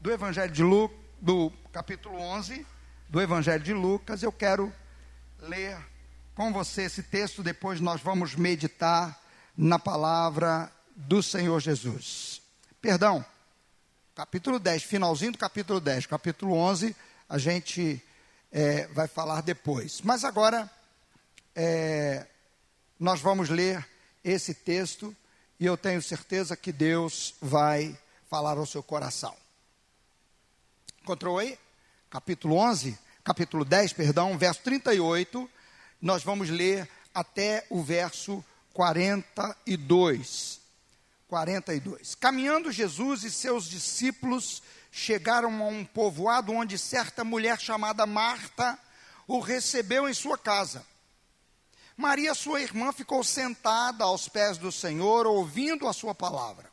do Evangelho de Lucas, do capítulo 11 do Evangelho de Lucas. Eu quero ler com você esse texto, depois nós vamos meditar na palavra do Senhor Jesus. Perdão, capítulo 10, finalzinho do capítulo 10, capítulo 11, a gente é, vai falar depois. Mas agora, é, nós vamos ler esse texto e eu tenho certeza que Deus vai falar ao seu coração. Encontrou aí? Capítulo 11, capítulo 10, perdão, verso 38, nós vamos ler até o verso 42. 42. Caminhando Jesus e seus discípulos chegaram a um povoado onde certa mulher chamada Marta o recebeu em sua casa. Maria, sua irmã, ficou sentada aos pés do Senhor, ouvindo a sua palavra.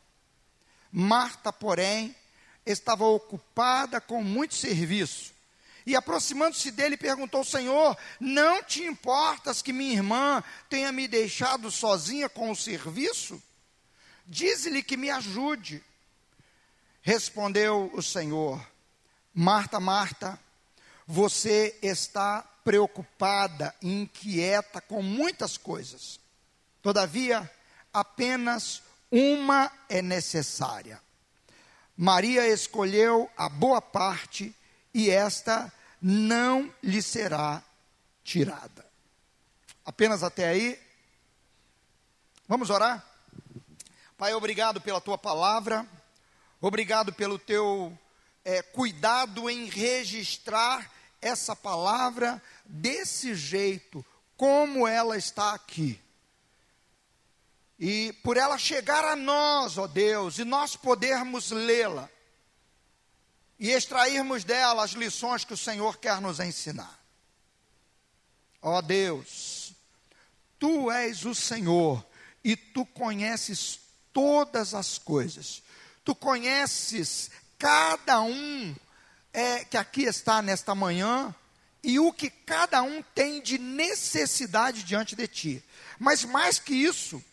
Marta, porém, estava ocupada com muito serviço. E aproximando-se dele, perguntou: Senhor, não te importas que minha irmã tenha me deixado sozinha com o serviço? Diz-lhe que me ajude. Respondeu o Senhor: Marta, Marta, você está preocupada inquieta com muitas coisas. Todavia, apenas uma é necessária. Maria escolheu a boa parte e esta não lhe será tirada. Apenas até aí. Vamos orar? Pai, obrigado pela tua palavra, obrigado pelo teu é, cuidado em registrar essa palavra desse jeito, como ela está aqui. E por ela chegar a nós, ó Deus, e nós podermos lê-la e extrairmos dela as lições que o Senhor quer nos ensinar. Ó Deus, tu és o Senhor e tu conheces todas as coisas. Tu conheces cada um é, que aqui está nesta manhã e o que cada um tem de necessidade diante de ti. Mas mais que isso,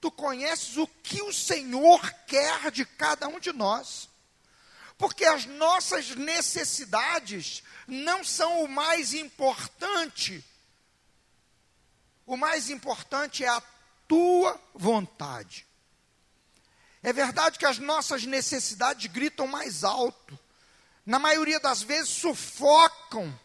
tu conheces o que o Senhor quer de cada um de nós. Porque as nossas necessidades não são o mais importante. O mais importante é a tua vontade. É verdade que as nossas necessidades gritam mais alto. Na maioria das vezes sufocam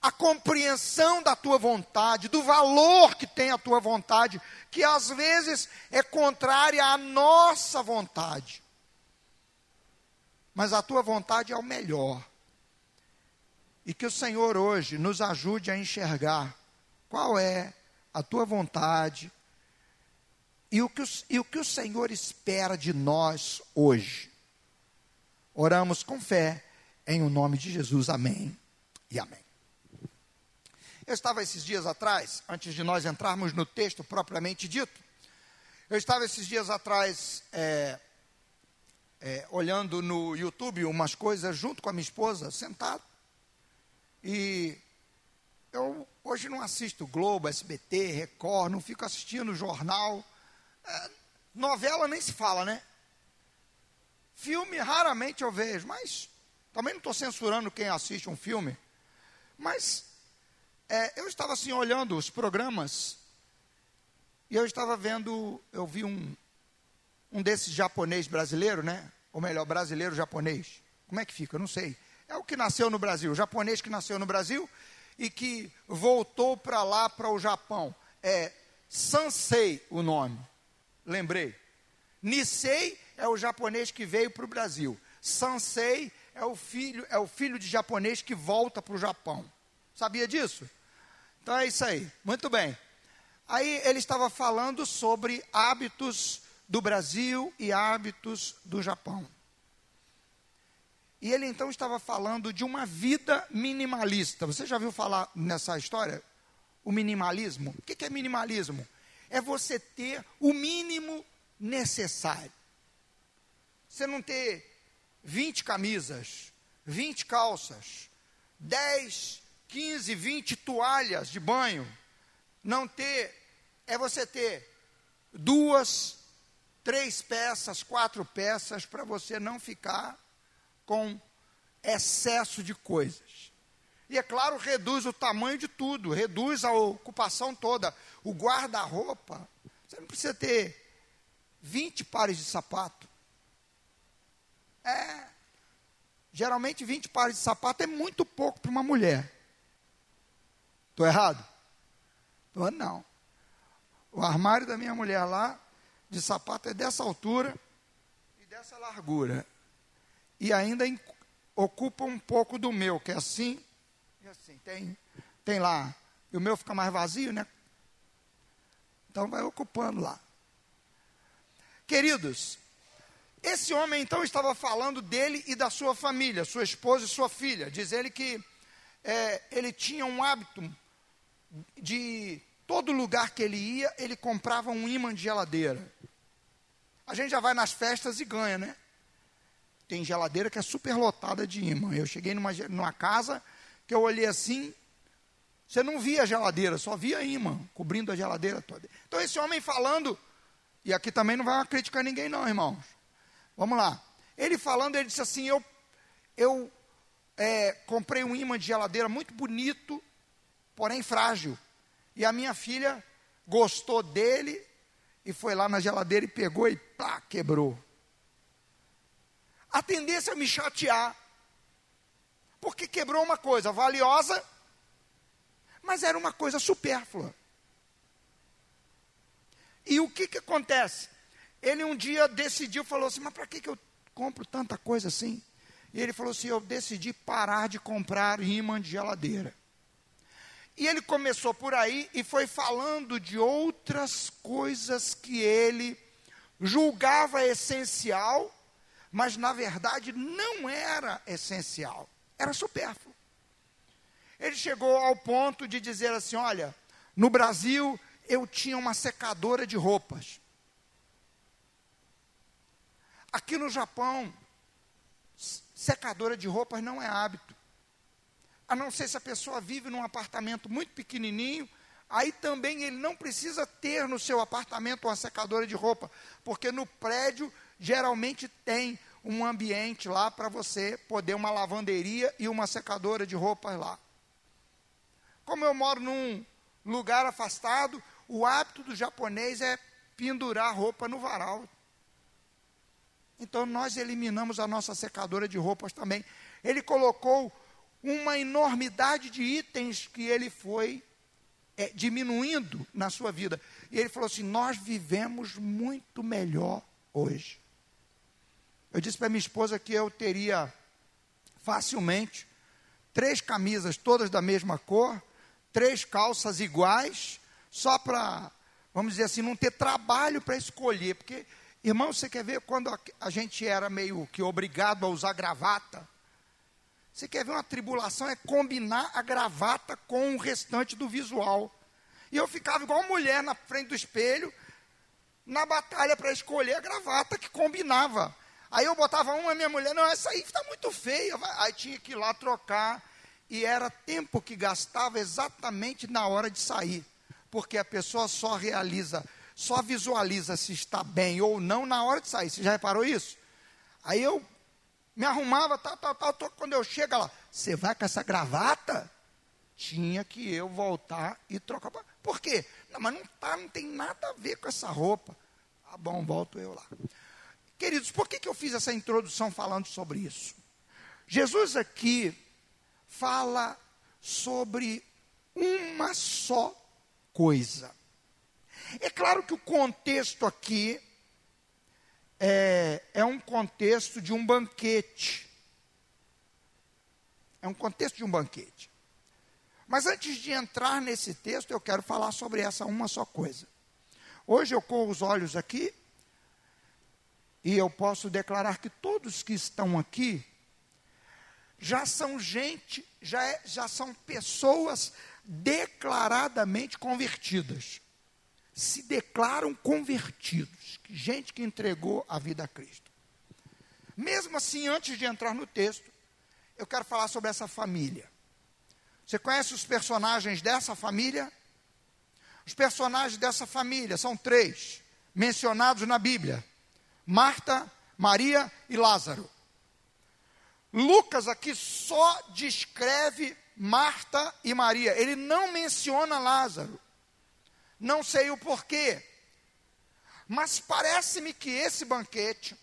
a compreensão da tua vontade, do valor que tem a tua vontade, que às vezes é contrária à nossa vontade. Mas a tua vontade é o melhor. E que o Senhor hoje nos ajude a enxergar qual é a tua vontade e o que o, e o, que o Senhor espera de nós hoje. Oramos com fé, em o nome de Jesus. Amém e amém. Eu estava esses dias atrás, antes de nós entrarmos no texto propriamente dito, eu estava esses dias atrás é, é, olhando no YouTube umas coisas junto com a minha esposa, sentado. E eu hoje não assisto Globo, SBT, Record, não fico assistindo jornal. É, novela nem se fala, né? Filme raramente eu vejo, mas também não estou censurando quem assiste um filme. Mas é, eu estava assim olhando os programas e eu estava vendo, eu vi um, um desses japonês brasileiro, né? Ou melhor, brasileiro japonês. Como é que fica? Eu não sei. É o que nasceu no Brasil, o japonês que nasceu no Brasil e que voltou para lá, para o Japão. É Sansei o nome. Lembrei. Nisei é o japonês que veio para o Brasil. Sansei é o filho, é o filho de japonês que volta para o Japão. Sabia disso? Então é isso aí. Muito bem. Aí ele estava falando sobre hábitos do Brasil e hábitos do Japão. E ele então estava falando de uma vida minimalista. Você já viu falar nessa história? O minimalismo? O que é minimalismo? É você ter o mínimo necessário. Você não ter 20 camisas, 20 calças, 10 15, 20 toalhas de banho. Não ter, é você ter duas, três peças, quatro peças, para você não ficar com excesso de coisas. E é claro, reduz o tamanho de tudo, reduz a ocupação toda. O guarda-roupa, você não precisa ter 20 pares de sapato. É, geralmente 20 pares de sapato é muito pouco para uma mulher. Estou errado? Tô, não. O armário da minha mulher lá, de sapato, é dessa altura e dessa largura. E ainda ocupa um pouco do meu, que é assim e assim. Tem, tem lá. E o meu fica mais vazio, né? Então vai ocupando lá. Queridos, esse homem então estava falando dele e da sua família, sua esposa e sua filha. Diz ele que é, ele tinha um hábito de todo lugar que ele ia, ele comprava um imã de geladeira. A gente já vai nas festas e ganha, né? Tem geladeira que é super lotada de imã. Eu cheguei numa, numa casa que eu olhei assim, você não via a geladeira, só via imã cobrindo a geladeira toda. Então esse homem falando, e aqui também não vai criticar ninguém não, irmãos. Vamos lá. Ele falando, ele disse assim, eu, eu é, comprei um imã de geladeira muito bonito, porém frágil. E a minha filha gostou dele e foi lá na geladeira e pegou e pá, quebrou. A tendência é me chatear. Porque quebrou uma coisa valiosa, mas era uma coisa supérflua. E o que, que acontece? Ele um dia decidiu, falou assim: Mas para que, que eu compro tanta coisa assim? E ele falou assim: Eu decidi parar de comprar imã de geladeira. E ele começou por aí e foi falando de outras coisas que ele julgava essencial, mas na verdade não era essencial, era supérfluo. Ele chegou ao ponto de dizer assim: Olha, no Brasil eu tinha uma secadora de roupas. Aqui no Japão, secadora de roupas não é hábito. A não ser se a pessoa vive num apartamento muito pequenininho, aí também ele não precisa ter no seu apartamento uma secadora de roupa, porque no prédio geralmente tem um ambiente lá para você poder uma lavanderia e uma secadora de roupas lá. Como eu moro num lugar afastado, o hábito do japonês é pendurar roupa no varal. Então nós eliminamos a nossa secadora de roupas também. Ele colocou uma enormidade de itens que ele foi é, diminuindo na sua vida. E ele falou assim: Nós vivemos muito melhor hoje. Eu disse para minha esposa que eu teria facilmente três camisas todas da mesma cor, três calças iguais, só para, vamos dizer assim, não ter trabalho para escolher, porque Irmão, você quer ver quando a gente era meio que obrigado a usar gravata? Você quer ver uma tribulação? É combinar a gravata com o restante do visual. E eu ficava igual mulher na frente do espelho, na batalha para escolher a gravata que combinava. Aí eu botava uma, minha mulher, não, essa aí está muito feia. Aí tinha que ir lá trocar. E era tempo que gastava exatamente na hora de sair. Porque a pessoa só realiza só visualiza se está bem ou não na hora de sair. Você já reparou isso? Aí eu me arrumava, tal, tal, tal, tal. Quando eu chego lá, você vai com essa gravata? Tinha que eu voltar e trocar. Por quê? Não, mas não, tá, não tem nada a ver com essa roupa. Tá bom, volto eu lá. Queridos, por que, que eu fiz essa introdução falando sobre isso? Jesus aqui fala sobre uma só coisa. É claro que o contexto aqui é, é um contexto de um banquete. É um contexto de um banquete. Mas antes de entrar nesse texto, eu quero falar sobre essa uma só coisa. Hoje eu corro os olhos aqui e eu posso declarar que todos que estão aqui já são gente, já, é, já são pessoas declaradamente convertidas se declaram convertidos, gente que entregou a vida a Cristo. Mesmo assim, antes de entrar no texto, eu quero falar sobre essa família. Você conhece os personagens dessa família? Os personagens dessa família são três, mencionados na Bíblia: Marta, Maria e Lázaro. Lucas aqui só descreve Marta e Maria, ele não menciona Lázaro. Não sei o porquê, mas parece-me que esse banquete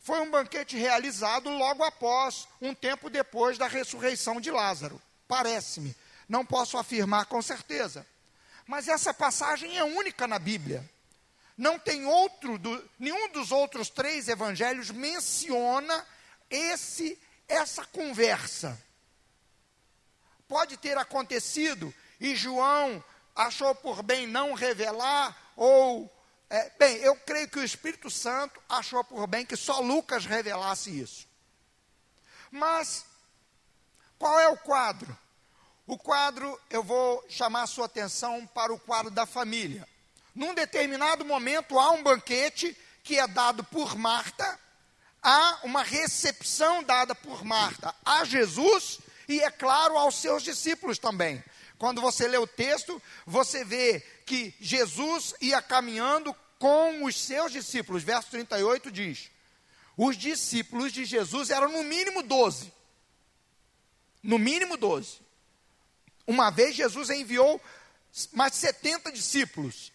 foi um banquete realizado logo após, um tempo depois da ressurreição de Lázaro. Parece-me. Não posso afirmar com certeza. Mas essa passagem é única na Bíblia. Não tem outro, do, nenhum dos outros três evangelhos menciona esse essa conversa. Pode ter acontecido e João achou por bem não revelar, ou. É, bem, eu creio que o Espírito Santo achou por bem que só Lucas revelasse isso. Mas, qual é o quadro? O quadro, eu vou chamar a sua atenção para o quadro da família. Num determinado momento, há um banquete que é dado por Marta, há uma recepção dada por Marta a Jesus e, é claro, aos seus discípulos também. Quando você lê o texto, você vê que Jesus ia caminhando com os seus discípulos. Verso 38 diz: Os discípulos de Jesus eram no mínimo 12. No mínimo 12. Uma vez Jesus enviou mais 70 discípulos.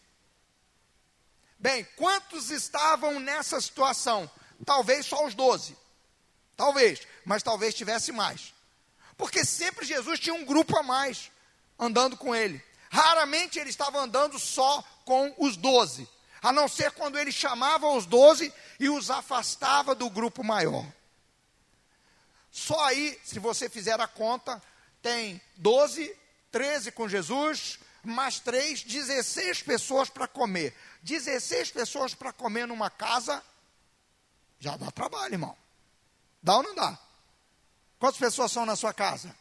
Bem, quantos estavam nessa situação? Talvez só os 12. Talvez, mas talvez tivesse mais. Porque sempre Jesus tinha um grupo a mais andando com ele. Raramente ele estava andando só com os doze, a não ser quando ele chamava os doze e os afastava do grupo maior. Só aí, se você fizer a conta, tem 12, 13 com Jesus, mais 3, 16 pessoas para comer. 16 pessoas para comer numa casa, já dá trabalho, irmão. Dá ou não dá? Quantas pessoas são na sua casa?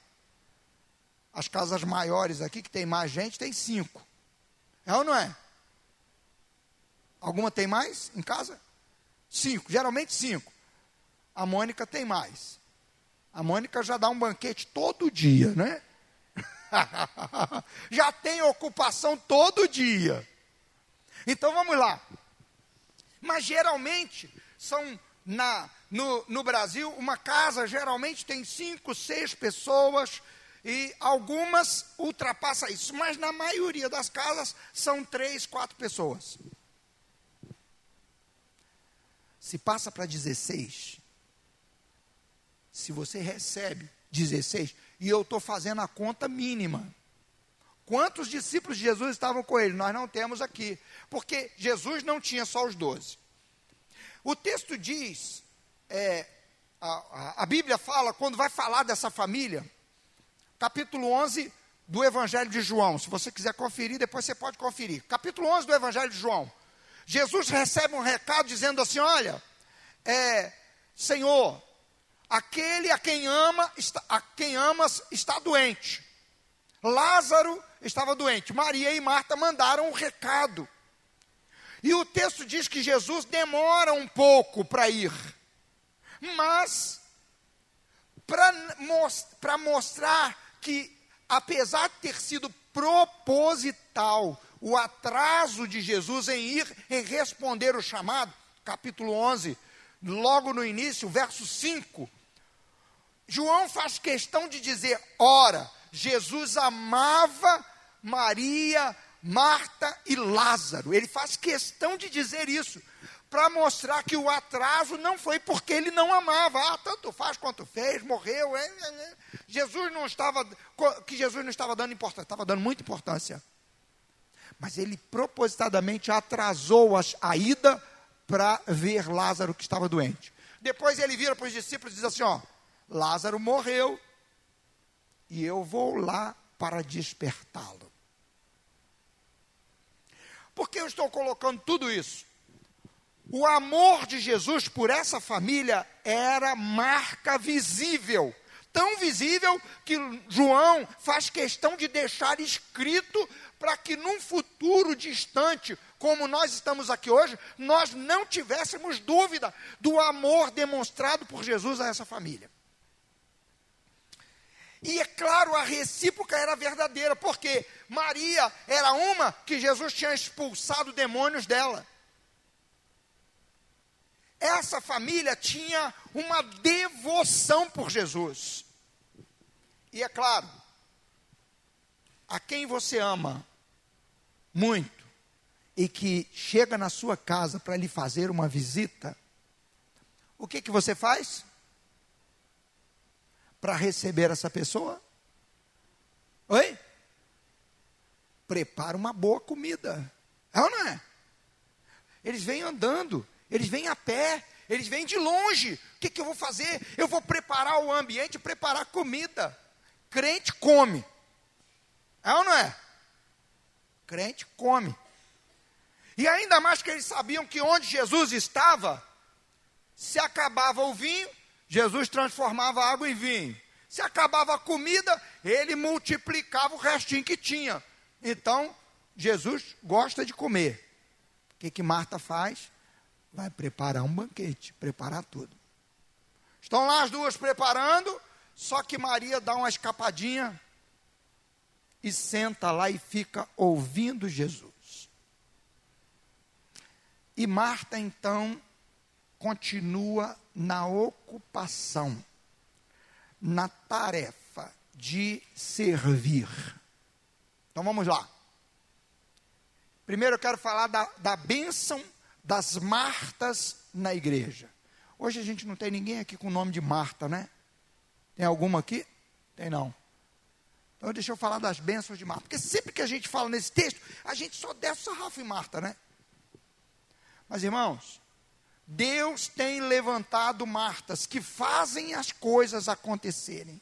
As casas maiores aqui, que tem mais gente, tem cinco. É ou não é? Alguma tem mais em casa? Cinco, geralmente cinco. A Mônica tem mais. A Mônica já dá um banquete todo dia, né? já tem ocupação todo dia. Então vamos lá. Mas geralmente são na no, no Brasil uma casa geralmente tem cinco, seis pessoas e algumas ultrapassam isso, mas na maioria das casas são três, quatro pessoas. Se passa para 16, se você recebe 16, e eu estou fazendo a conta mínima. Quantos discípulos de Jesus estavam com ele? Nós não temos aqui, porque Jesus não tinha só os doze. O texto diz, é, a, a, a Bíblia fala, quando vai falar dessa família, capítulo 11 do Evangelho de João. Se você quiser conferir, depois você pode conferir. Capítulo 11 do Evangelho de João. Jesus recebe um recado dizendo assim: Olha, é, Senhor, aquele a quem ama, está, a quem amas está doente. Lázaro estava doente. Maria e Marta mandaram um recado. E o texto diz que Jesus demora um pouco para ir. Mas, para mostrar que, apesar de ter sido proposital o atraso de Jesus em ir, em responder o chamado, capítulo 11, logo no início, verso 5, João faz questão de dizer: ora, Jesus amava Maria, Marta e Lázaro. Ele faz questão de dizer isso para mostrar que o atraso não foi porque ele não amava. Ah, tanto faz quanto fez, morreu. É, é, é. Jesus não estava, que Jesus não estava dando importância, estava dando muita importância. Mas ele propositadamente atrasou a, a ida para ver Lázaro que estava doente. Depois ele vira para os discípulos e diz assim: ó, Lázaro morreu e eu vou lá para despertá-lo. Por que eu estou colocando tudo isso? O amor de Jesus por essa família era marca visível. Tão visível que João faz questão de deixar escrito para que num futuro distante, como nós estamos aqui hoje, nós não tivéssemos dúvida do amor demonstrado por Jesus a essa família. E é claro, a recíproca era verdadeira, porque Maria era uma que Jesus tinha expulsado demônios dela. Essa família tinha uma devoção por Jesus. E é claro, a quem você ama muito e que chega na sua casa para lhe fazer uma visita, o que que você faz? Para receber essa pessoa? Oi? Prepara uma boa comida. É ou não é? Eles vêm andando, eles vêm a pé, eles vêm de longe. O que, que eu vou fazer? Eu vou preparar o ambiente, preparar comida. Crente come. É ou não é? Crente come. E ainda mais que eles sabiam que onde Jesus estava, se acabava o vinho, Jesus transformava água em vinho. Se acabava a comida, ele multiplicava o restinho que tinha. Então, Jesus gosta de comer. O que, que Marta faz? Vai preparar um banquete, preparar tudo. Estão lá as duas preparando, só que Maria dá uma escapadinha e senta lá e fica ouvindo Jesus. E Marta então continua na ocupação, na tarefa de servir. Então vamos lá. Primeiro eu quero falar da, da bênção das Martas na igreja. Hoje a gente não tem ninguém aqui com o nome de Marta, né? Tem alguma aqui? Tem não. Então deixa eu falar das bênçãos de Marta. Porque sempre que a gente fala nesse texto, a gente só desce o sarrafo em Marta, né? Mas irmãos, Deus tem levantado Martas que fazem as coisas acontecerem.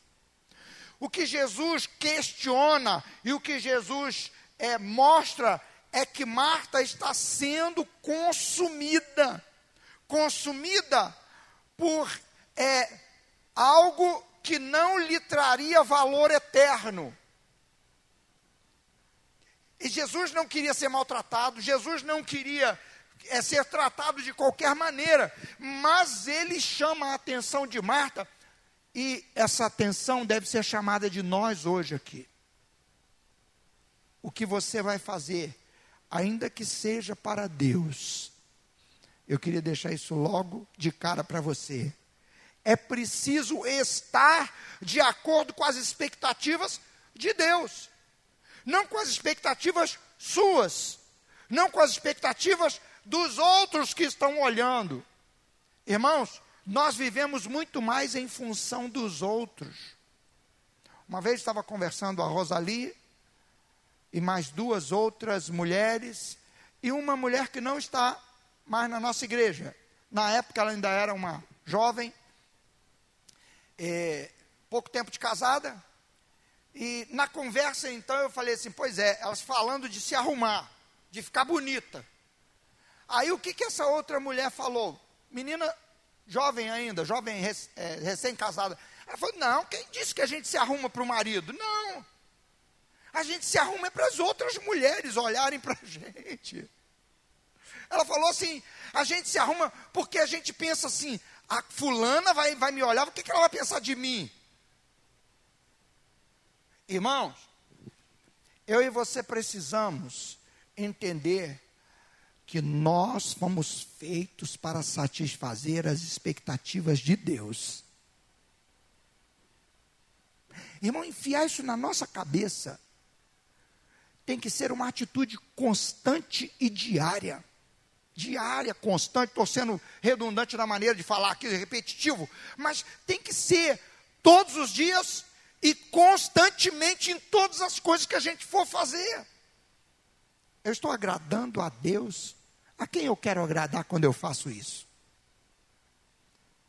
O que Jesus questiona e o que Jesus é, mostra é que Marta está sendo consumida consumida por é, algo que não lhe traria valor eterno. E Jesus não queria ser maltratado, Jesus não queria é, ser tratado de qualquer maneira, mas ele chama a atenção de Marta, e essa atenção deve ser chamada de nós hoje aqui. O que você vai fazer, ainda que seja para Deus, eu queria deixar isso logo de cara para você. É preciso estar de acordo com as expectativas de Deus, não com as expectativas suas, não com as expectativas dos outros que estão olhando. Irmãos, nós vivemos muito mais em função dos outros. Uma vez estava conversando a Rosalie e mais duas outras mulheres, e uma mulher que não está mais na nossa igreja. Na época ela ainda era uma jovem, é, pouco tempo de casada, e na conversa então eu falei assim: pois é, elas falando de se arrumar, de ficar bonita. Aí o que, que essa outra mulher falou? Menina jovem ainda, jovem é, recém-casada. Ela falou: não, quem disse que a gente se arruma para o marido? Não. A gente se arruma é para as outras mulheres olharem para a gente. Ela falou assim: a gente se arruma porque a gente pensa assim, a fulana vai, vai me olhar, o que, que ela vai pensar de mim? Irmãos, eu e você precisamos entender que nós fomos feitos para satisfazer as expectativas de Deus. Irmão, enfiar isso na nossa cabeça tem que ser uma atitude constante e diária diária, constante, estou sendo redundante na maneira de falar aqui, repetitivo, mas tem que ser todos os dias e constantemente em todas as coisas que a gente for fazer. Eu estou agradando a Deus. A quem eu quero agradar quando eu faço isso?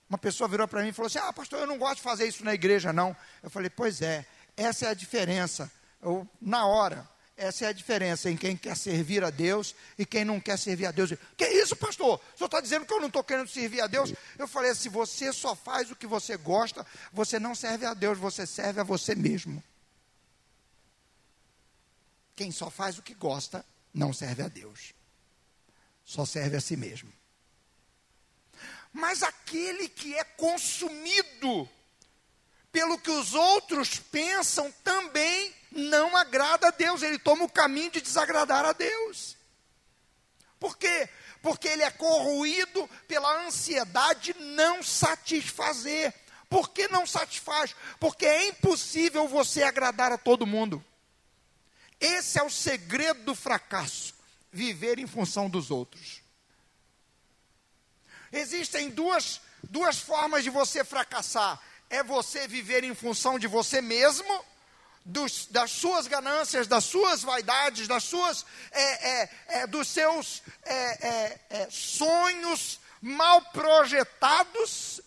Uma pessoa virou para mim e falou assim: Ah, pastor, eu não gosto de fazer isso na igreja, não. Eu falei: Pois é, essa é a diferença. Eu, na hora, essa é a diferença em quem quer servir a Deus e quem não quer servir a Deus. Que isso, pastor? O senhor está dizendo que eu não estou querendo servir a Deus? Eu falei: se você só faz o que você gosta, você não serve a Deus, você serve a você mesmo. Quem só faz o que gosta, não serve a Deus, só serve a si mesmo. Mas aquele que é consumido pelo que os outros pensam também não agrada a Deus, ele toma o caminho de desagradar a Deus. Por quê? Porque ele é corroído pela ansiedade de não satisfazer. Por que não satisfaz? Porque é impossível você agradar a todo mundo. Esse é o segredo do fracasso: viver em função dos outros. Existem duas, duas formas de você fracassar: é você viver em função de você mesmo, dos, das suas ganâncias, das suas vaidades, das suas, é, é, é, dos seus é, é, sonhos mal projetados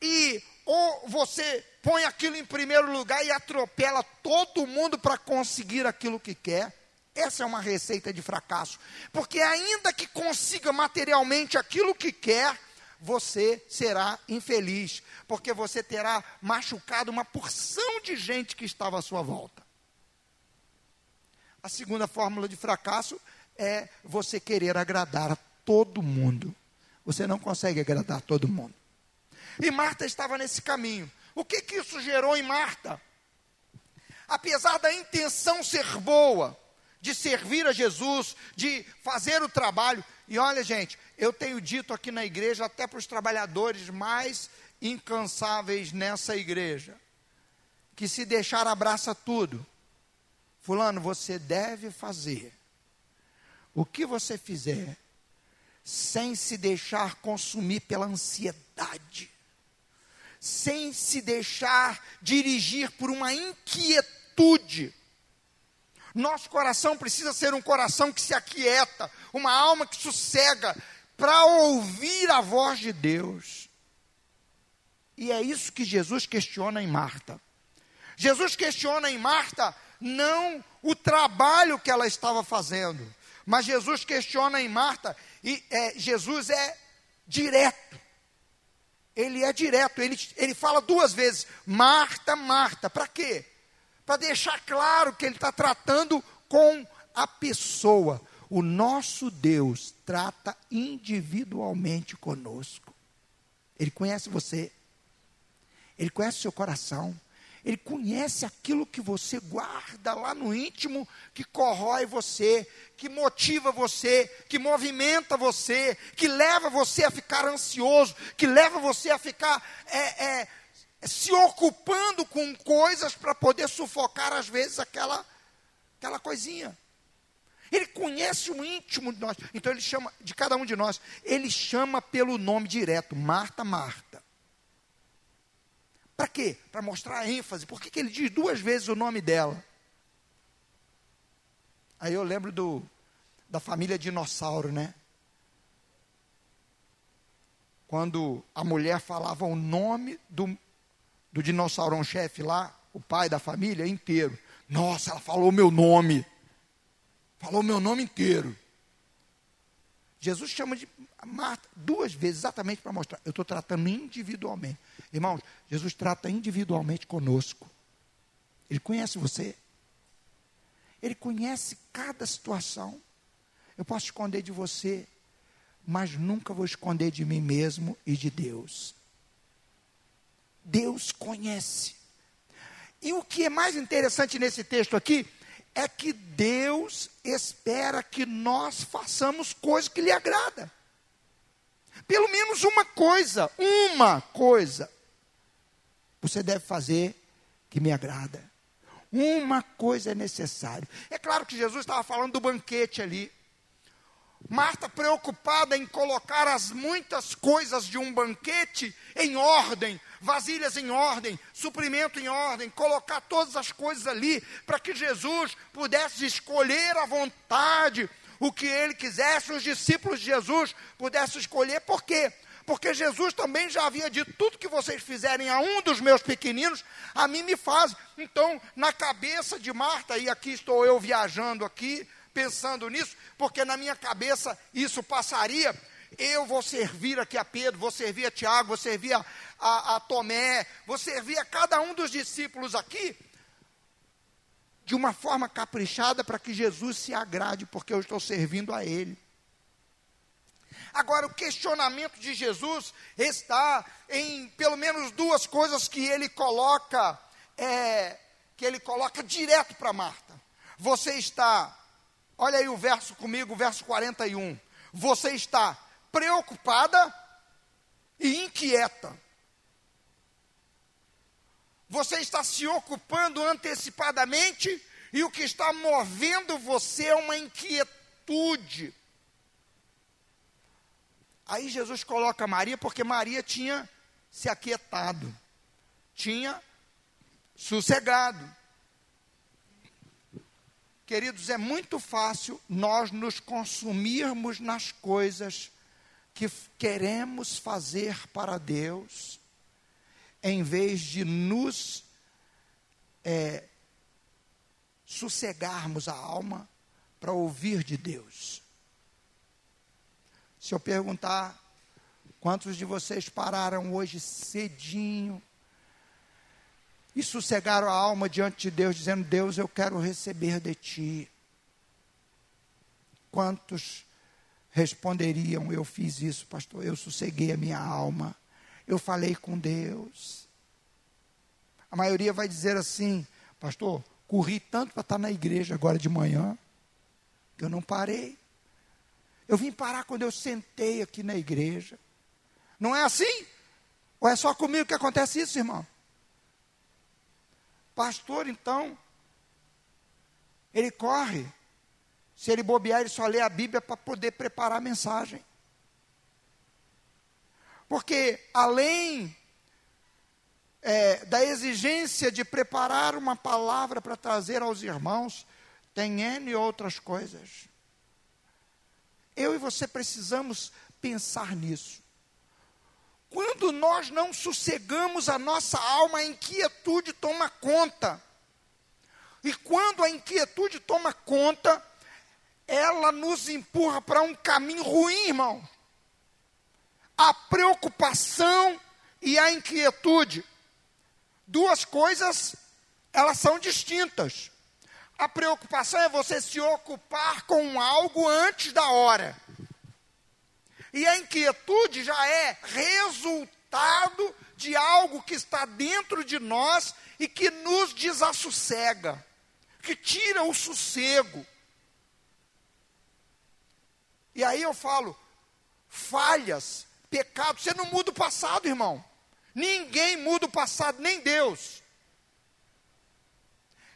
e ou você põe aquilo em primeiro lugar e atropela todo mundo para conseguir aquilo que quer. Essa é uma receita de fracasso. Porque ainda que consiga materialmente aquilo que quer, você será infeliz, porque você terá machucado uma porção de gente que estava à sua volta. A segunda fórmula de fracasso é você querer agradar a todo mundo. Você não consegue agradar todo mundo. E Marta estava nesse caminho. O que, que isso gerou em Marta? Apesar da intenção ser boa, de servir a Jesus, de fazer o trabalho, e olha, gente, eu tenho dito aqui na igreja, até para os trabalhadores mais incansáveis nessa igreja, que se deixar abraça tudo. Fulano, você deve fazer o que você fizer, sem se deixar consumir pela ansiedade sem se deixar dirigir por uma inquietude. Nosso coração precisa ser um coração que se aquieta, uma alma que sossega, para ouvir a voz de Deus. E é isso que Jesus questiona em Marta. Jesus questiona em Marta não o trabalho que ela estava fazendo, mas Jesus questiona em Marta, e é, Jesus é direto ele é direto, ele, ele fala duas vezes: Marta, Marta. Para quê? Para deixar claro que ele está tratando com a pessoa. O nosso Deus trata individualmente conosco. Ele conhece você, ele conhece o seu coração, ele conhece aquilo que você guarda lá no íntimo, que corrói você, que motiva você, que movimenta você, que leva você a ficar ansioso, que leva você a ficar é, é, se ocupando com coisas para poder sufocar, às vezes, aquela, aquela coisinha. Ele conhece o íntimo de nós. Então ele chama, de cada um de nós, ele chama pelo nome direto, Marta, Marta. Para quê? Para mostrar a ênfase. Por que, que ele diz duas vezes o nome dela? Aí eu lembro do, da família dinossauro, né? Quando a mulher falava o nome do, do dinossaurão-chefe lá, o pai da família inteiro. Nossa, ela falou meu nome. Falou meu nome inteiro. Jesus chama de Marta duas vezes, exatamente para mostrar. Eu estou tratando individualmente. Irmãos, Jesus trata individualmente conosco. Ele conhece você. Ele conhece cada situação. Eu posso esconder de você, mas nunca vou esconder de mim mesmo e de Deus. Deus conhece. E o que é mais interessante nesse texto aqui é que Deus espera que nós façamos coisas que lhe agrada. Pelo menos uma coisa, uma coisa. Você deve fazer que me agrada. Uma coisa é necessário. É claro que Jesus estava falando do banquete ali. Marta, preocupada em colocar as muitas coisas de um banquete em ordem, vasilhas em ordem, suprimento em ordem, colocar todas as coisas ali, para que Jesus pudesse escolher à vontade o que ele quisesse, os discípulos de Jesus pudessem escolher, por quê? Porque Jesus também já havia dito: tudo que vocês fizerem a um dos meus pequeninos, a mim me fazem. Então, na cabeça de Marta, e aqui estou eu viajando aqui, pensando nisso, porque na minha cabeça isso passaria. Eu vou servir aqui a Pedro, vou servir a Tiago, vou servir a, a, a Tomé, vou servir a cada um dos discípulos aqui, de uma forma caprichada para que Jesus se agrade, porque eu estou servindo a Ele. Agora, o questionamento de Jesus está em pelo menos duas coisas que ele coloca, é, que ele coloca direto para Marta. Você está, olha aí o verso comigo, verso 41. Você está preocupada e inquieta. Você está se ocupando antecipadamente e o que está movendo você é uma inquietude. Aí Jesus coloca Maria, porque Maria tinha se aquietado, tinha sossegado. Queridos, é muito fácil nós nos consumirmos nas coisas que queremos fazer para Deus, em vez de nos é, sossegarmos a alma para ouvir de Deus. Se eu perguntar quantos de vocês pararam hoje cedinho e sossegaram a alma diante de Deus, dizendo: Deus, eu quero receber de ti. Quantos responderiam: Eu fiz isso, pastor, eu sosseguei a minha alma, eu falei com Deus. A maioria vai dizer assim: Pastor, corri tanto para estar na igreja agora de manhã, que eu não parei. Eu vim parar quando eu sentei aqui na igreja. Não é assim? Ou é só comigo que acontece isso, irmão? Pastor, então, ele corre. Se ele bobear, ele só lê a Bíblia para poder preparar a mensagem. Porque além é, da exigência de preparar uma palavra para trazer aos irmãos, tem N outras coisas. Eu e você precisamos pensar nisso. Quando nós não sossegamos a nossa alma, a inquietude toma conta. E quando a inquietude toma conta, ela nos empurra para um caminho ruim, irmão. A preocupação e a inquietude. Duas coisas, elas são distintas. A preocupação é você se ocupar com algo antes da hora. E a inquietude já é resultado de algo que está dentro de nós e que nos desassossega, que tira o sossego. E aí eu falo, falhas, pecados, você não muda o passado, irmão. Ninguém muda o passado, nem Deus.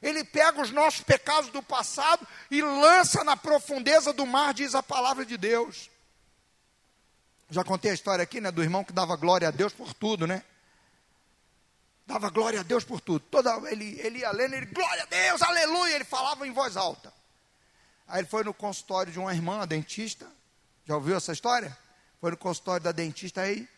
Ele pega os nossos pecados do passado e lança na profundeza do mar, diz a palavra de Deus. Já contei a história aqui, né, do irmão que dava glória a Deus por tudo, né? Dava glória a Deus por tudo. Toda, ele, ele ia lendo, ele, glória a Deus, aleluia, ele falava em voz alta. Aí ele foi no consultório de uma irmã, a dentista. Já ouviu essa história? Foi no consultório da dentista aí.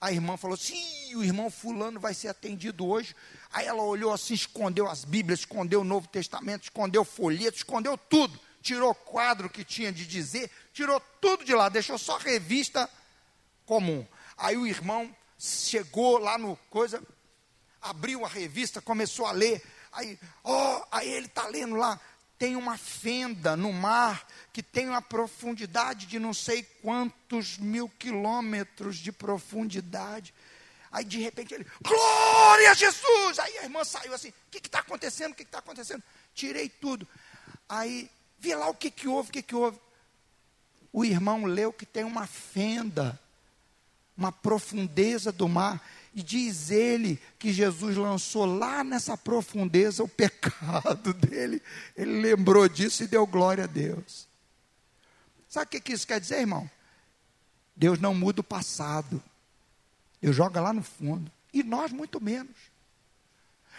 A irmã falou: sim, o irmão fulano vai ser atendido hoje. Aí ela olhou assim, escondeu as Bíblias, escondeu o Novo Testamento, escondeu folheto, escondeu tudo. Tirou o quadro que tinha de dizer, tirou tudo de lá, deixou só revista comum. Aí o irmão chegou lá no coisa, abriu a revista, começou a ler. Aí, ó, oh, aí ele está lendo lá. Tem uma fenda no mar que tem uma profundidade de não sei quantos mil quilômetros de profundidade. Aí de repente ele, glória a Jesus! Aí a irmã saiu assim: o que está acontecendo? O que está acontecendo? Tirei tudo. Aí, vê lá o que, que houve, o que, que houve. O irmão leu que tem uma fenda uma profundeza do mar. E diz ele que Jesus lançou lá nessa profundeza o pecado dele. Ele lembrou disso e deu glória a Deus. Sabe o que, isso quer dizer, irmão? Deus não muda o passado. Deus joga lá no fundo. E nós muito menos.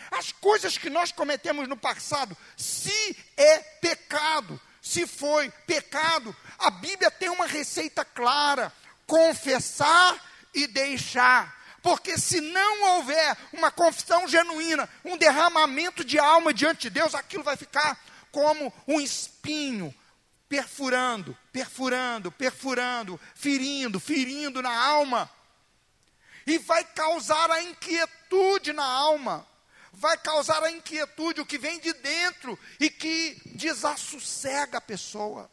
As coisas que nós cometemos no passado, se é pecado, se foi pecado, a Bíblia tem uma receita clara: confessar e deixar. Porque se não houver uma confissão genuína, um derramamento de alma diante de Deus, aquilo vai ficar como um espinho, perfurando, perfurando, perfurando, ferindo, ferindo na alma. E vai causar a inquietude na alma. Vai causar a inquietude, o que vem de dentro e que desassossega a pessoa.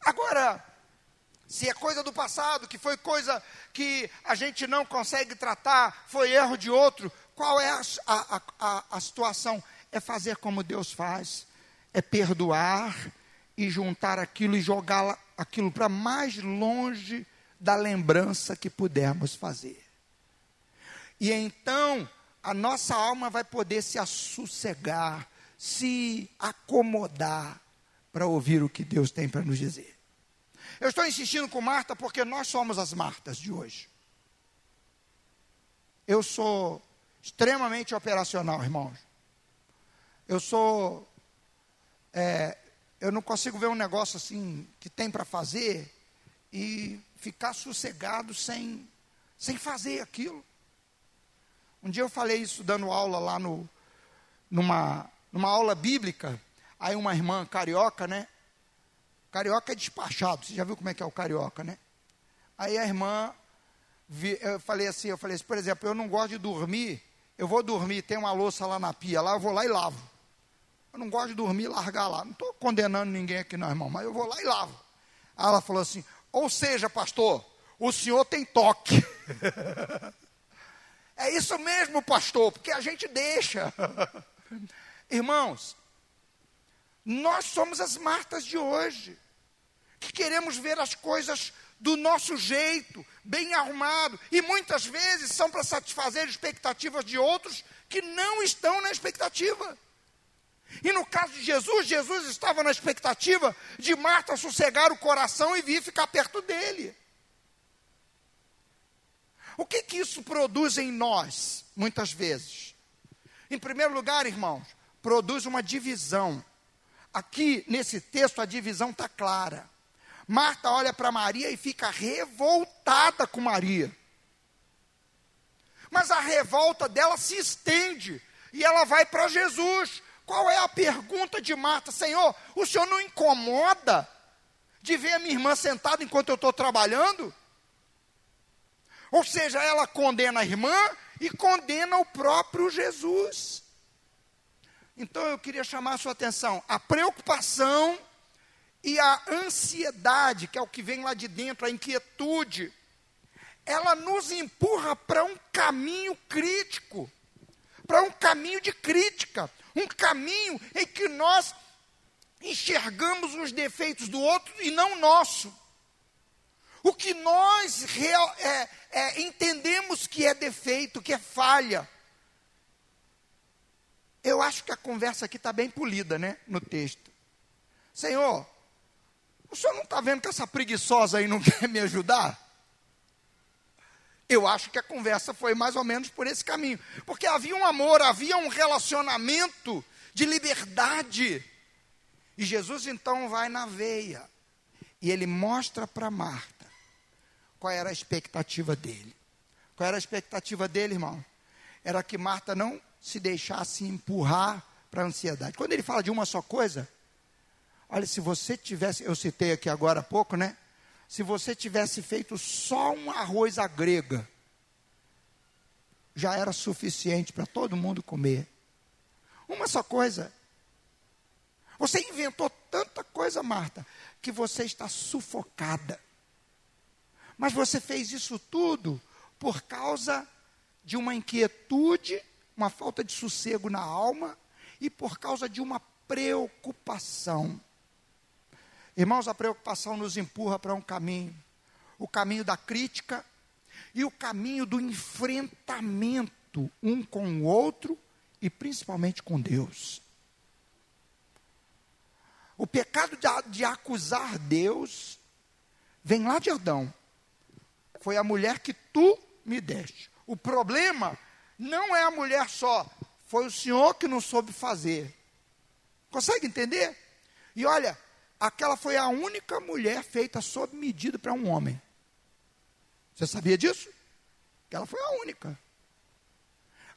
Agora, se é coisa do passado, que foi coisa que a gente não consegue tratar, foi erro de outro, qual é a, a, a, a situação? É fazer como Deus faz, é perdoar e juntar aquilo e jogá-la aquilo para mais longe da lembrança que pudermos fazer. E então a nossa alma vai poder se assossegar, se acomodar para ouvir o que Deus tem para nos dizer. Eu estou insistindo com Marta porque nós somos as Martas de hoje. Eu sou extremamente operacional, irmãos. Eu sou. É, eu não consigo ver um negócio assim que tem para fazer e ficar sossegado sem, sem fazer aquilo. Um dia eu falei isso dando aula lá no, numa, numa aula bíblica. Aí uma irmã carioca, né? Carioca é despachado. Você já viu como é que é o carioca, né? Aí a irmã, eu falei assim, eu falei assim, por exemplo, eu não gosto de dormir. Eu vou dormir, tem uma louça lá na pia, lá eu vou lá e lavo. Eu não gosto de dormir e largar lá. Não estou condenando ninguém aqui, não, irmão, mas eu vou lá e lavo. Aí ela falou assim: ou seja, pastor, o senhor tem toque. É isso mesmo, pastor, porque a gente deixa. Irmãos, nós somos as Martas de hoje, que queremos ver as coisas do nosso jeito, bem arrumado, e muitas vezes são para satisfazer expectativas de outros que não estão na expectativa. E no caso de Jesus, Jesus estava na expectativa de Marta sossegar o coração e vir ficar perto dele. O que que isso produz em nós, muitas vezes? Em primeiro lugar, irmãos, produz uma divisão. Aqui, nesse texto, a divisão está clara. Marta olha para Maria e fica revoltada com Maria. Mas a revolta dela se estende e ela vai para Jesus. Qual é a pergunta de Marta? Senhor, o senhor não incomoda de ver a minha irmã sentada enquanto eu estou trabalhando? Ou seja, ela condena a irmã e condena o próprio Jesus. Então eu queria chamar a sua atenção: a preocupação e a ansiedade, que é o que vem lá de dentro, a inquietude, ela nos empurra para um caminho crítico, para um caminho de crítica, um caminho em que nós enxergamos os defeitos do outro e não o nosso. O que nós real, é, é, entendemos que é defeito, que é falha. Acho que a conversa aqui está bem polida, né? No texto. Senhor, o senhor não está vendo que essa preguiçosa aí não quer me ajudar? Eu acho que a conversa foi mais ou menos por esse caminho. Porque havia um amor, havia um relacionamento de liberdade. E Jesus então vai na veia. E ele mostra para Marta qual era a expectativa dele. Qual era a expectativa dele, irmão? Era que Marta não se deixasse empurrar para a ansiedade. Quando ele fala de uma só coisa, olha, se você tivesse, eu citei aqui agora há pouco, né? Se você tivesse feito só um arroz à grega, já era suficiente para todo mundo comer. Uma só coisa. Você inventou tanta coisa, Marta, que você está sufocada. Mas você fez isso tudo por causa de uma inquietude, uma falta de sossego na alma e por causa de uma preocupação. Irmãos, a preocupação nos empurra para um caminho o caminho da crítica e o caminho do enfrentamento um com o outro e principalmente com Deus. O pecado de, acusar Deus vem lá de Adão foi a mulher que tu me deste. O problema não é a mulher só, foi o Senhor que não soube fazer. Consegue entender? E olha, aquela foi a única mulher feita sob medida para um homem. Você sabia disso? Que ela foi a única.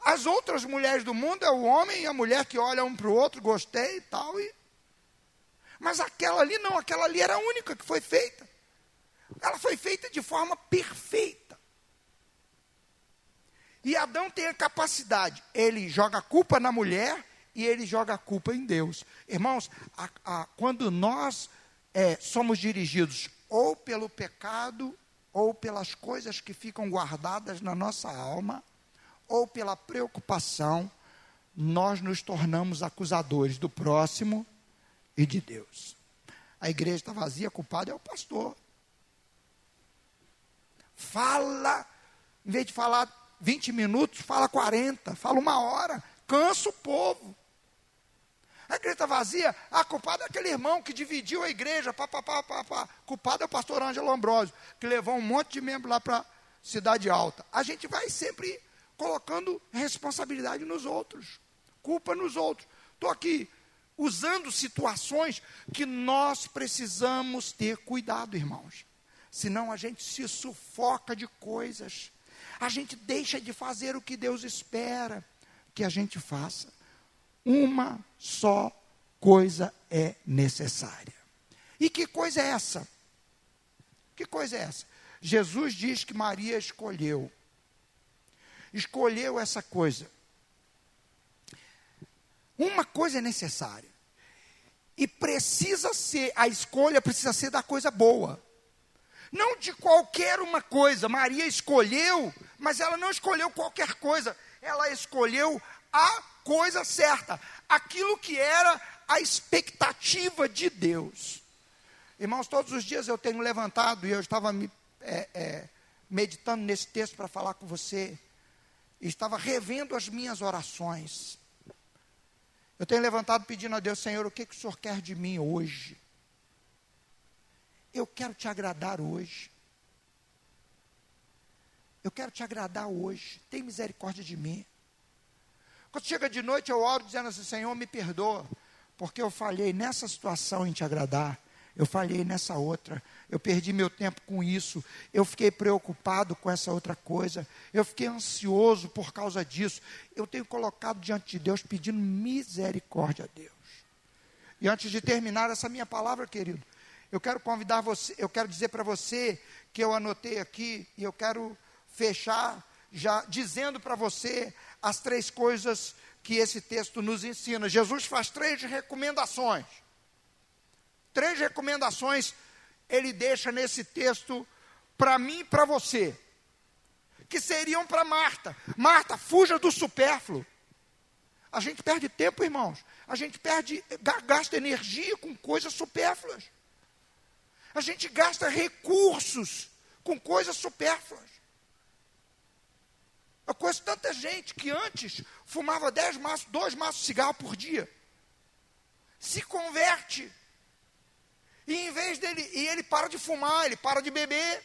As outras mulheres do mundo é o homem e a mulher que olha um para o outro, gostei e tal. E... Mas aquela ali não, aquela ali era a única que foi feita. Ela foi feita de forma perfeita. E Adão tem a capacidade, ele joga a culpa na mulher e ele joga a culpa em Deus. Irmãos, a, a, quando nós é, somos dirigidos ou pelo pecado, ou pelas coisas que ficam guardadas na nossa alma, ou pela preocupação, nós nos tornamos acusadores do próximo e de Deus. A igreja está vazia, culpado é o pastor. Fala, em vez de falar 20 minutos, fala 40, fala uma hora, cansa o povo. A igreja está vazia, a culpada é aquele irmão que dividiu a igreja, pá, pá, pá, pá, pá. culpado é o pastor Ângelo Ambrosio, que levou um monte de membros lá para Cidade Alta. A gente vai sempre colocando responsabilidade nos outros, culpa nos outros. Estou aqui usando situações que nós precisamos ter cuidado, irmãos. Senão a gente se sufoca de coisas. A gente deixa de fazer o que Deus espera que a gente faça. Uma só coisa é necessária. E que coisa é essa? Que coisa é essa? Jesus diz que Maria escolheu. Escolheu essa coisa. Uma coisa é necessária. E precisa ser, a escolha precisa ser da coisa boa. Não de qualquer uma coisa. Maria escolheu, mas ela não escolheu qualquer coisa. Ela escolheu a coisa certa, aquilo que era a expectativa de Deus. Irmãos, todos os dias eu tenho levantado e eu estava me, é, é, meditando nesse texto para falar com você, estava revendo as minhas orações. Eu tenho levantado pedindo a Deus, Senhor, o que, que o Senhor quer de mim hoje? Eu quero te agradar hoje. Eu quero te agradar hoje. Tem misericórdia de mim. Quando chega de noite, eu oro dizendo assim: Senhor, me perdoa, porque eu falhei nessa situação em te agradar, eu falhei nessa outra, eu perdi meu tempo com isso, eu fiquei preocupado com essa outra coisa, eu fiquei ansioso por causa disso. Eu tenho colocado diante de Deus pedindo misericórdia a Deus. E antes de terminar essa minha palavra, querido, eu quero convidar você, eu quero dizer para você que eu anotei aqui e eu quero fechar já dizendo para você as três coisas que esse texto nos ensina. Jesus faz três recomendações. Três recomendações ele deixa nesse texto para mim e para você, que seriam para Marta. Marta, fuja do supérfluo. A gente perde tempo, irmãos. A gente perde, gasta energia com coisas supérfluas. A gente gasta recursos com coisas supérfluas. Eu conheço tanta gente que antes fumava dez maços, dois maços de cigarro por dia. Se converte. E em vez dele, e ele para de fumar, ele para de beber.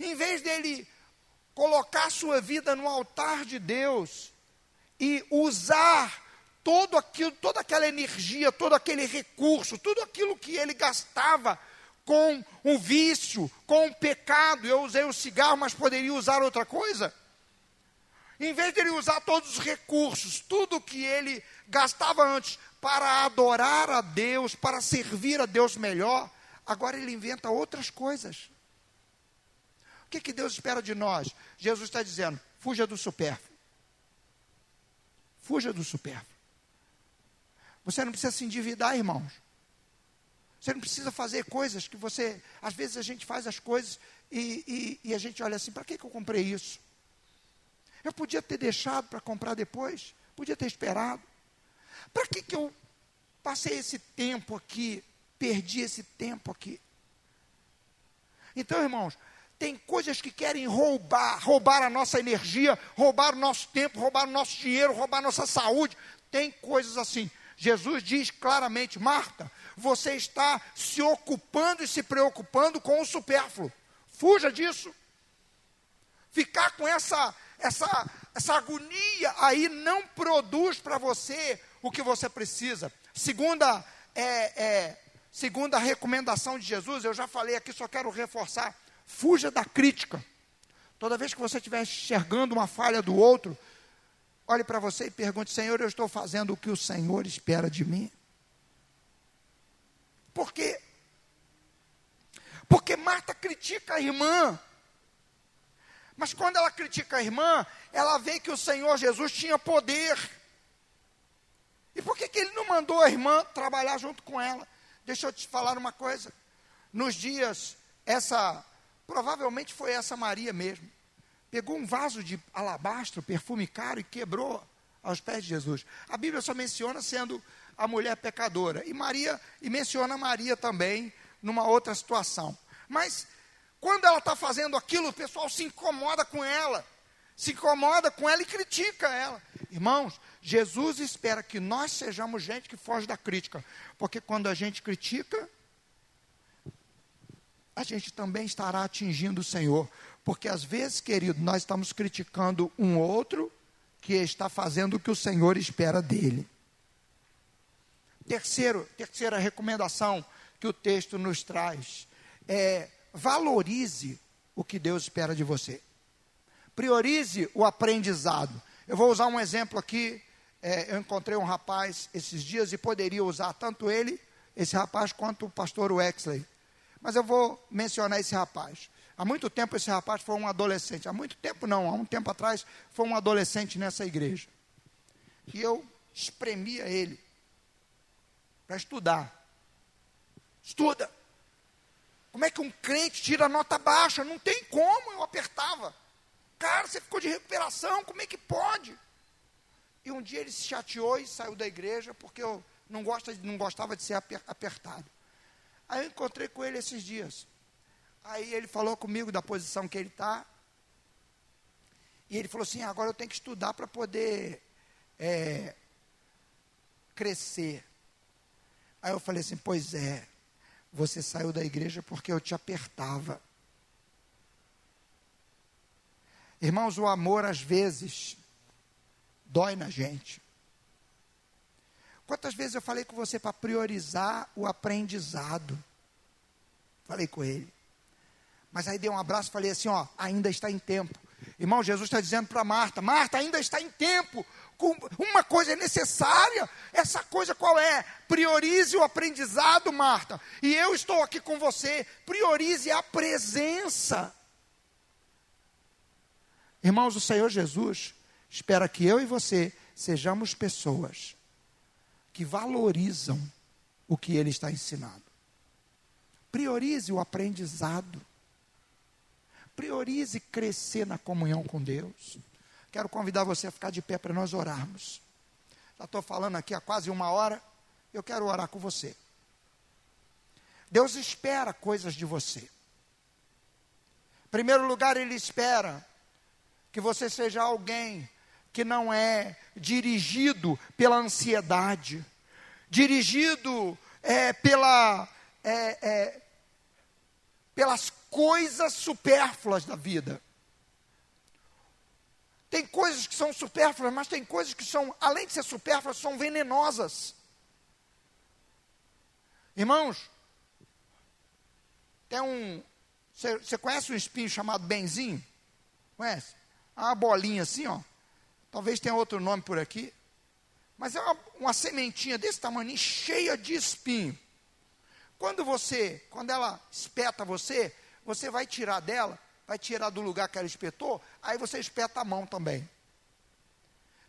Em vez dele colocar sua vida no altar de Deus e usar todo aquilo, toda aquela energia, todo aquele recurso, tudo aquilo que ele gastava com um vício, com um pecado. Eu usei o cigarro, mas poderia usar outra coisa. Em vez de ele usar todos os recursos, tudo que ele gastava antes para adorar a Deus, para servir a Deus melhor, agora ele inventa outras coisas. O que, que Deus espera de nós? Jesus está dizendo: fuja do supérfluo. Fuja do supérfluo. Você não precisa se endividar, irmãos. Você não precisa fazer coisas que você. Às vezes a gente faz as coisas e, e, e a gente olha assim: para que, que eu comprei isso? Eu podia ter deixado para comprar depois, podia ter esperado. Para que, que eu passei esse tempo aqui, perdi esse tempo aqui? Então, irmãos, tem coisas que querem roubar, roubar a nossa energia, roubar o nosso tempo, roubar o nosso dinheiro, roubar a nossa saúde. Tem coisas assim. Jesus diz claramente: Marta, você está se ocupando e se preocupando com o supérfluo. Fuja disso. Ficar com essa essa, essa agonia aí não produz para você o que você precisa. Segunda, é, é, segunda recomendação de Jesus, eu já falei aqui, só quero reforçar: fuja da crítica. Toda vez que você estiver enxergando uma falha do outro, olhe para você e pergunte: Senhor, eu estou fazendo o que o Senhor espera de mim? Por quê? Porque Marta critica a irmã. Mas quando ela critica a irmã, ela vê que o Senhor Jesus tinha poder. E por que, que ele não mandou a irmã trabalhar junto com ela? Deixa eu te falar uma coisa. Nos dias, essa, provavelmente foi essa Maria mesmo, pegou um vaso de alabastro, perfume caro, e quebrou aos pés de Jesus. A Bíblia só menciona sendo a mulher pecadora. E Maria, e menciona Maria também numa outra situação. Mas quando ela está fazendo aquilo, o pessoal se incomoda com ela, se incomoda com ela e critica ela. Irmãos, Jesus espera que nós sejamos gente que foge da crítica, porque quando a gente critica, a gente também estará atingindo o Senhor, porque às vezes, querido, nós estamos criticando um outro que está fazendo o que o Senhor espera dele. Terceiro, terceira recomendação que o texto nos traz é valorize o que Deus espera de você. Priorize o aprendizado. Eu vou usar um exemplo aqui. É, eu encontrei um rapaz esses dias e poderia usar tanto ele, esse rapaz, quanto o pastor Wexley. Mas eu vou mencionar esse rapaz. Há muito tempo esse rapaz foi um adolescente. Há muito tempo não, há um tempo atrás foi um adolescente nessa igreja. E eu espremia ele para estudar. Estuda. Como é que um crente tira nota baixa? Não tem como, eu apertava. Cara, você ficou de recuperação, como é que pode? E um dia ele se chateou e saiu da igreja porque eu não, gosta, não gostava de ser apertado. Aí eu encontrei com ele esses dias. Aí ele falou comigo da posição que ele está. E ele falou assim: agora eu tenho que estudar para poder é, crescer. Aí eu falei assim: Pois é, você saiu da igreja porque eu te apertava. Irmãos, o amor às vezes dói na gente. Quantas vezes eu falei com você para priorizar o aprendizado? Falei com ele. Mas aí dei um abraço e falei assim: ó, ainda está em tempo. Irmão, Jesus está dizendo para Marta: Marta, ainda está em tempo uma coisa é necessária, essa coisa qual é? Priorize o aprendizado, Marta. E eu estou aqui com você. Priorize a presença. Irmãos, o Senhor Jesus espera que eu e você sejamos pessoas que valorizam o que Ele está ensinando. Priorize o aprendizado. Priorize crescer na comunhão com Deus. Quero convidar você a ficar de pé para nós orarmos. Já estou falando aqui há quase uma hora. Eu quero orar com você. Deus espera coisas de você. Em primeiro lugar, Ele espera que você seja alguém que não é dirigido pela ansiedade, dirigido é, pela, é, é, pelas coisas supérfluas da vida. Tem coisas que são supérfluas, mas tem coisas que são, além de ser supérfluas, são venenosas. Irmãos, tem um. Você conhece um espinho chamado benzinho? Conhece? Uma bolinha assim, ó. Talvez tenha outro nome por aqui. Mas é uma, uma sementinha desse tamanho, cheia de espinho. Quando você, quando ela espeta você, você vai tirar dela, vai tirar do lugar que ela espetou, aí você espeta a mão também.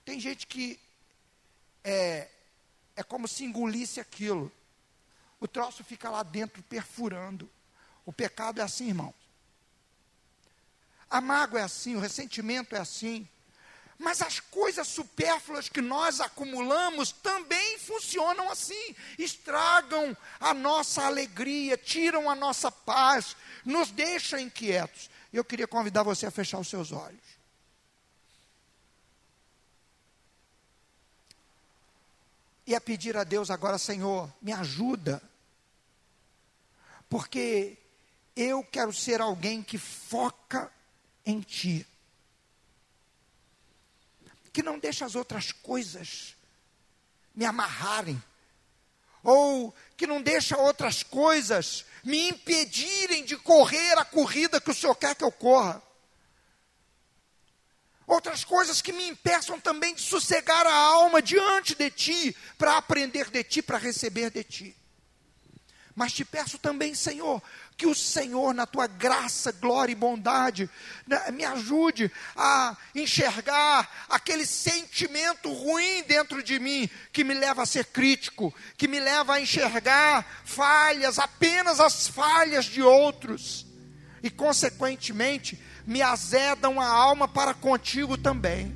Tem gente que é, é como se engolisse aquilo. O troço fica lá dentro perfurando. O pecado é assim, irmão. A mágoa é assim, o ressentimento é assim. Mas as coisas supérfluas que nós acumulamos também funcionam assim. Estragam a nossa alegria, tiram a nossa paz, nos deixam inquietos. Eu queria convidar você a fechar os seus olhos. E a pedir a Deus agora, Senhor, me ajuda. Porque eu quero ser alguém que foca em Ti. Que não deixa as outras coisas me amarrarem. Ou que não deixa outras coisas me impedirem de correr a corrida que o Senhor quer que eu corra. Outras coisas que me impeçam também de sossegar a alma diante de Ti, para aprender de Ti, para receber de Ti. Mas te peço também, Senhor, que o Senhor, na tua graça, glória e bondade, né, me ajude a enxergar aquele sentimento ruim dentro de mim, que me leva a ser crítico, que me leva a enxergar falhas, apenas as falhas de outros, e, consequentemente, me azedam a alma para contigo também.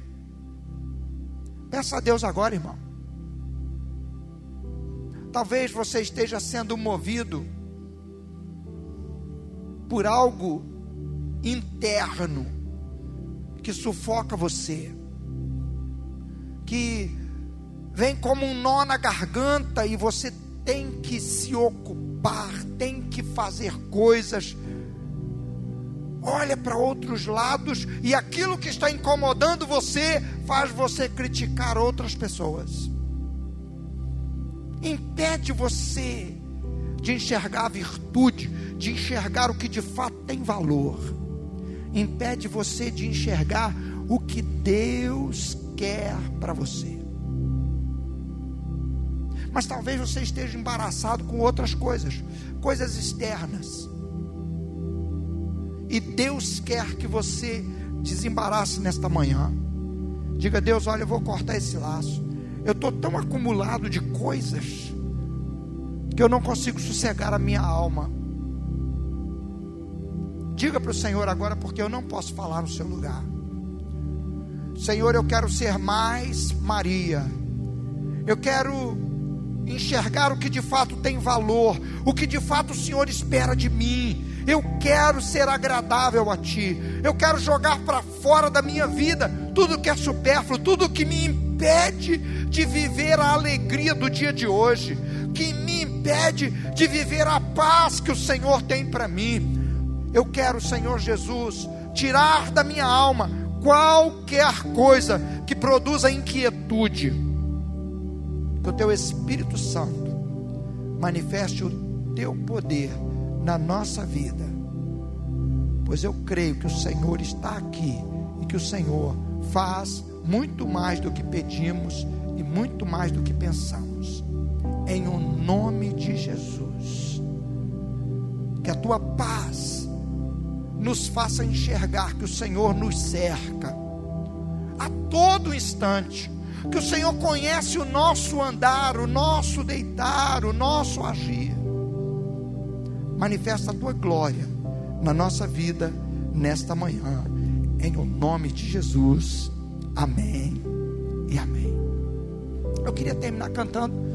Peça a Deus agora, irmão. Talvez você esteja sendo movido por algo interno que sufoca você, que vem como um nó na garganta e você tem que se ocupar, tem que fazer coisas. Olha para outros lados e aquilo que está incomodando você faz você criticar outras pessoas impede você de enxergar a virtude, de enxergar o que de fato tem valor, impede você de enxergar o que Deus quer para você. Mas talvez você esteja embaraçado com outras coisas, coisas externas. E Deus quer que você desembarace nesta manhã. Diga, Deus, olha, eu vou cortar esse laço. Eu estou tão acumulado de coisas que eu não consigo sossegar a minha alma. Diga para o Senhor agora, porque eu não posso falar no seu lugar. Senhor, eu quero ser mais Maria. Eu quero enxergar o que de fato tem valor, o que de fato o Senhor espera de mim. Eu quero ser agradável a Ti. Eu quero jogar para fora da minha vida tudo que é supérfluo, tudo que me impede de viver a alegria do dia de hoje, que me impede de viver a paz que o Senhor tem para mim. Eu quero, Senhor Jesus, tirar da minha alma qualquer coisa que produza inquietude. Que o teu Espírito Santo manifeste o teu poder na nossa vida. Pois eu creio que o Senhor está aqui e que o Senhor faz muito mais do que pedimos e muito mais do que pensamos. Em o nome de Jesus. Que a tua paz nos faça enxergar que o Senhor nos cerca a todo instante. Que o Senhor conhece o nosso andar, o nosso deitar, o nosso agir. Manifesta a tua glória na nossa vida nesta manhã. Em o nome de Jesus. Amém e amém. Eu queria terminar cantando